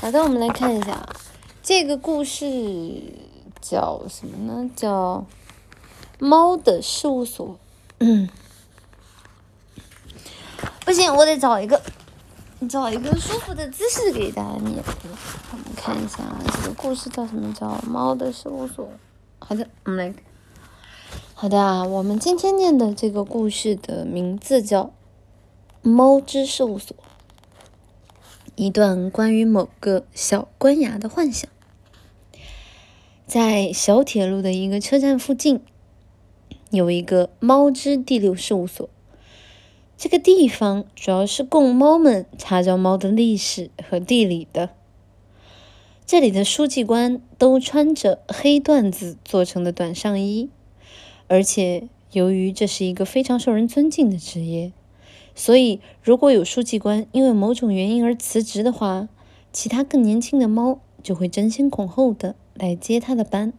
好的，我们来看一下这个故事叫什么呢？叫《猫的事务所》。嗯，不行，我得找一个找一个舒服的姿势给大家念。我们看一下这个故事叫什么？叫《猫的事务所》。好的，我们来。好的啊，我们今天念的这个故事的名字叫《猫之事务所》。一段关于某个小官衙的幻想，在小铁路的一个车站附近，有一个猫之第六事务所。这个地方主要是供猫们查找猫的历史和地理的。这里的书记官都穿着黑缎子做成的短上衣，而且由于这是一个非常受人尊敬的职业。所以，如果有书记官因为某种原因而辞职的话，其他更年轻的猫就会争先恐后的来接他的班。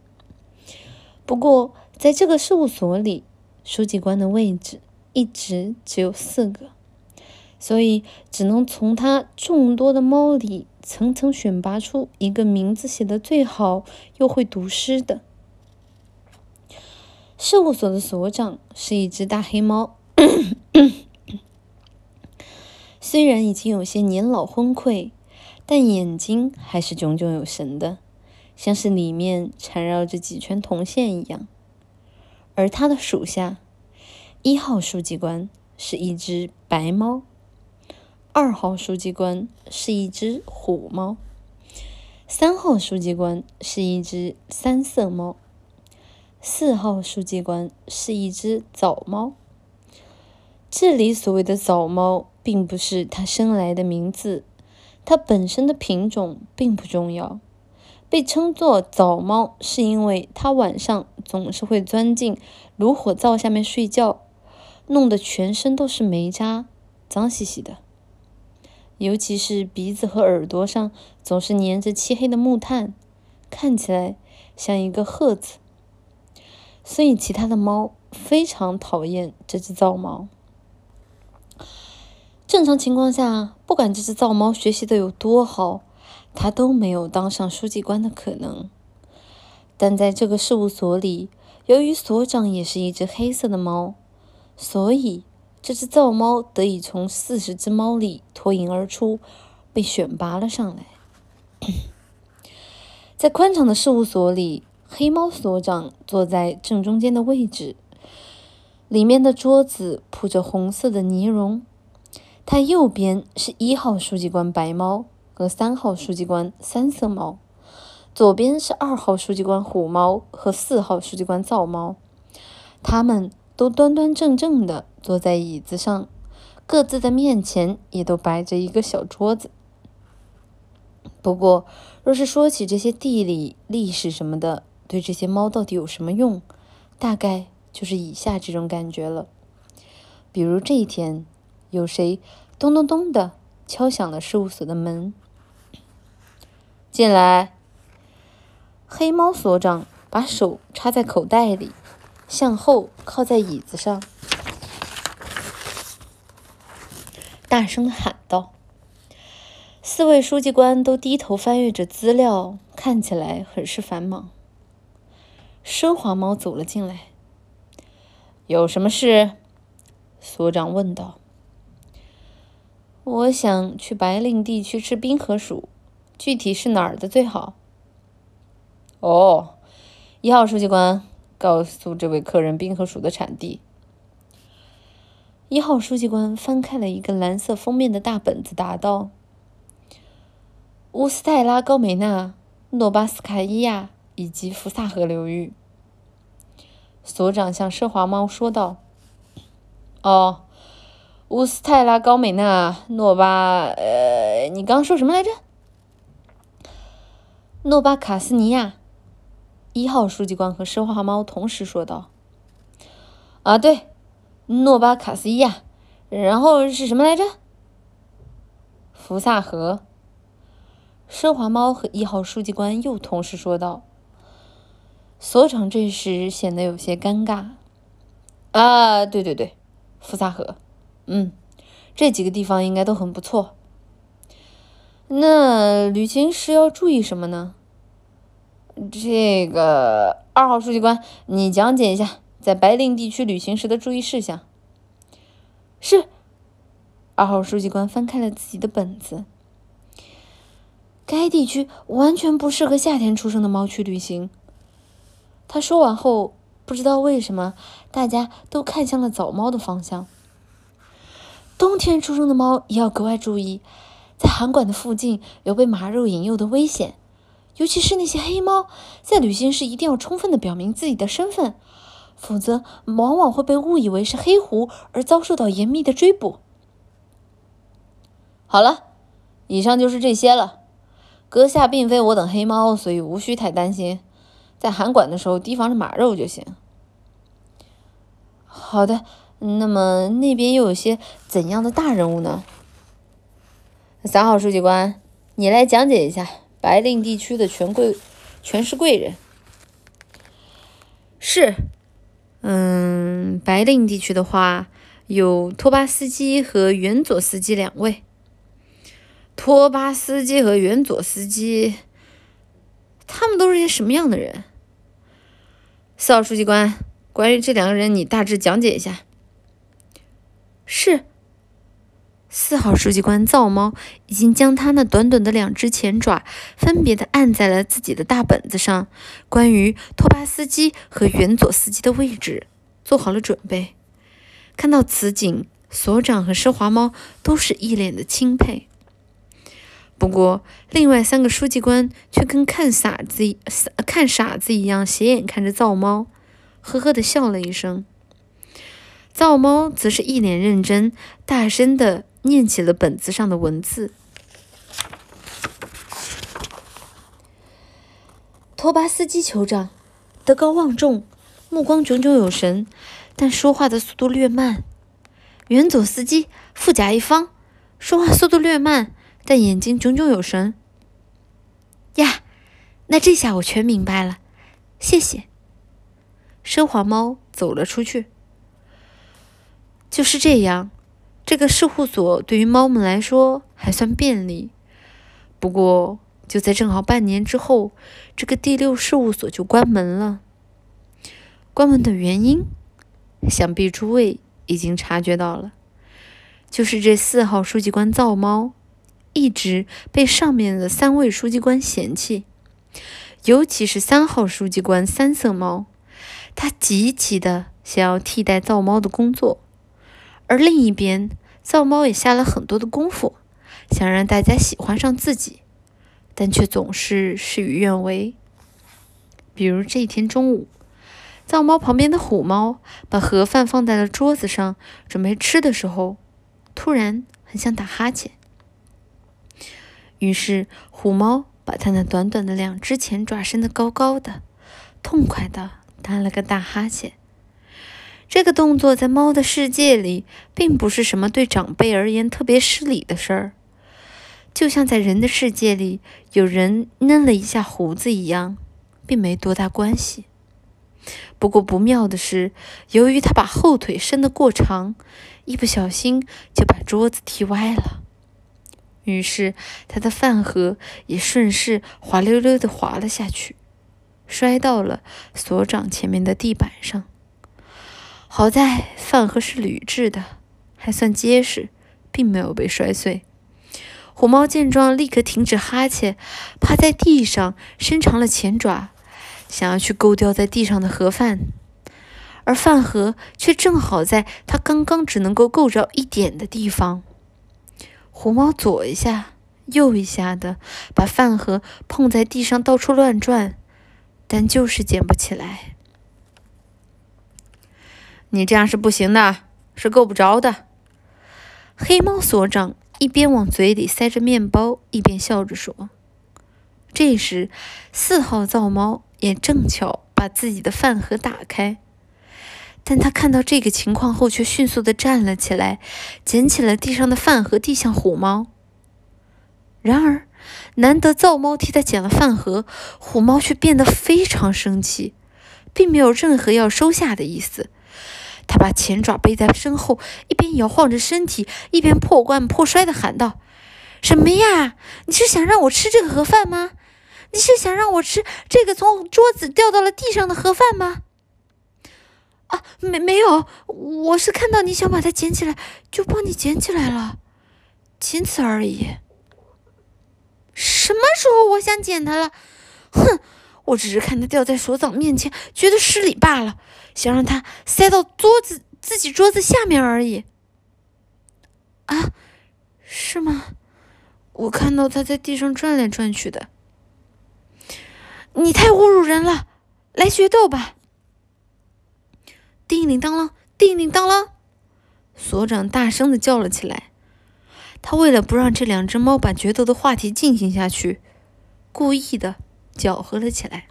不过，在这个事务所里，书记官的位置一直只有四个，所以只能从他众多的猫里层层选拔出一个名字写的最好又会读诗的。事务所的所长是一只大黑猫。虽然已经有些年老昏聩，但眼睛还是炯炯有神的，像是里面缠绕着几圈铜线一样。而他的属下，一号书记官是一只白猫，二号书记官是一只虎猫，三号书记官是一只三色猫，四号书记官是一只枣猫。这里所谓的枣猫。并不是它生来的名字，它本身的品种并不重要。被称作早猫，是因为它晚上总是会钻进炉火灶下面睡觉，弄得全身都是煤渣，脏兮兮的。尤其是鼻子和耳朵上总是粘着漆黑的木炭，看起来像一个鹤子。所以其他的猫非常讨厌这只灶猫。正常情况下，不管这只皂猫学习的有多好，它都没有当上书记官的可能。但在这个事务所里，由于所长也是一只黑色的猫，所以这只皂猫得以从四十只猫里脱颖而出，被选拔了上来。在宽敞的事务所里，黑猫所长坐在正中间的位置，里面的桌子铺着红色的呢绒。它右边是一号书记官白猫和三号书记官三色猫，左边是二号书记官虎猫和四号书记官灶猫，他们都端端正正的坐在椅子上，各自的面前也都摆着一个小桌子。不过，若是说起这些地理、历史什么的，对这些猫到底有什么用，大概就是以下这种感觉了。比如这一天。有谁咚咚咚的敲响了事务所的门？进来。黑猫所长把手插在口袋里，向后靠在椅子上，大声喊道：“四位书记官都低头翻阅着资料，看起来很是繁忙。”奢华猫走了进来。有什么事？所长问道。我想去白令地区吃冰河鼠，具体是哪儿的最好？哦，一号书记官，告诉这位客人冰河鼠的产地。一号书记官翻开了一个蓝色封面的大本子，答道：“乌斯泰拉高美纳、诺巴斯卡伊亚以及福萨河流域。”所长向奢华猫说道：“哦。”乌斯泰拉高美纳诺巴，呃，你刚说什么来着？诺巴卡斯尼亚，一号书记官和奢华猫同时说道：“啊，对，诺巴卡斯伊亚，然后是什么来着？福萨河。”奢华猫和一号书记官又同时说道。所长这时显得有些尴尬。啊，对对对，福萨河。嗯，这几个地方应该都很不错。那旅行时要注意什么呢？这个二号书记官，你讲解一下在白令地区旅行时的注意事项。是。二号书记官翻开了自己的本子。该地区完全不适合夏天出生的猫去旅行。他说完后，不知道为什么，大家都看向了早猫的方向。冬天出生的猫也要格外注意，在函馆的附近有被马肉引诱的危险，尤其是那些黑猫，在旅行时一定要充分的表明自己的身份，否则往往会被误以为是黑狐而遭受到严密的追捕。好了，以上就是这些了。阁下并非我等黑猫，所以无需太担心。在函馆的时候，提防着马肉就行。好的，那么那边又有些怎样的大人物呢？三号书记官，你来讲解一下白令地区的权贵、权势贵人。是，嗯，白令地区的话，有托巴斯基和元佐斯基两位。托巴斯基和元佐斯基，他们都是些什么样的人？四号书记官，关于这两个人，你大致讲解一下。是。四号书记官造猫已经将他那短短的两只前爪分别的按在了自己的大本子上，关于托巴斯基和元佐斯基的位置做好了准备。看到此景，所长和奢华猫都是一脸的钦佩。不过，另外三个书记官却跟看傻子、看傻子一样斜眼看着造猫，呵呵的笑了一声。造猫则是一脸认真，大声的念起了本子上的文字。托巴斯基酋长，德高望重，目光炯炯有神，但说话的速度略慢。远佐斯基，富甲一方，说话速度略慢。但眼睛炯炯有神呀，那这下我全明白了，谢谢。奢华猫走了出去。就是这样，这个事务所对于猫们来说还算便利。不过，就在正好半年之后，这个第六事务所就关门了。关门的原因，想必诸位已经察觉到了，就是这四号书记官造猫。一直被上面的三位书记官嫌弃，尤其是三号书记官三色猫，他极其的想要替代造猫的工作，而另一边造猫也下了很多的功夫，想让大家喜欢上自己，但却总是事与愿违。比如这一天中午，造猫旁边的虎猫把盒饭放在了桌子上，准备吃的时候，突然很想打哈欠。于是，虎猫把它那短短的两只前爪伸得高高的，痛快地打了个大哈欠。这个动作在猫的世界里，并不是什么对长辈而言特别失礼的事儿，就像在人的世界里，有人嫩了一下胡子一样，并没多大关系。不过不妙的是，由于它把后腿伸得过长，一不小心就把桌子踢歪了。于是，他的饭盒也顺势滑溜溜的滑了下去，摔到了所长前面的地板上。好在饭盒是铝制的，还算结实，并没有被摔碎。虎猫见状，立刻停止哈欠，趴在地上，伸长了前爪，想要去勾掉在地上的盒饭，而饭盒却正好在它刚刚只能够够着一点的地方。虎猫左一下，右一下的把饭盒碰在地上，到处乱转，但就是捡不起来。你这样是不行的，是够不着的。黑猫所长一边往嘴里塞着面包，一边笑着说。这时，四号造猫也正巧把自己的饭盒打开。但他看到这个情况后，却迅速的站了起来，捡起了地上的饭盒，递向虎猫。然而，难得造猫替他捡了饭盒，虎猫却变得非常生气，并没有任何要收下的意思。他把前爪背在身后，一边摇晃着身体，一边破罐破摔的喊道：“什么呀？你是想让我吃这个盒饭吗？你是想让我吃这个从桌子掉到了地上的盒饭吗？啊，没没有，我是看到你想把它捡起来，就帮你捡起来了，仅此而已。什么时候我想捡它了？哼，我只是看他掉在所长面前，觉得失礼罢了，想让他塞到桌子自己桌子下面而已。啊，是吗？我看到他在地上转来转去的。你太侮辱人了！来决斗吧！叮铃当啷，叮铃当啷，所长大声的叫了起来。他为了不让这两只猫把决斗的话题进行下去，故意的搅和了起来。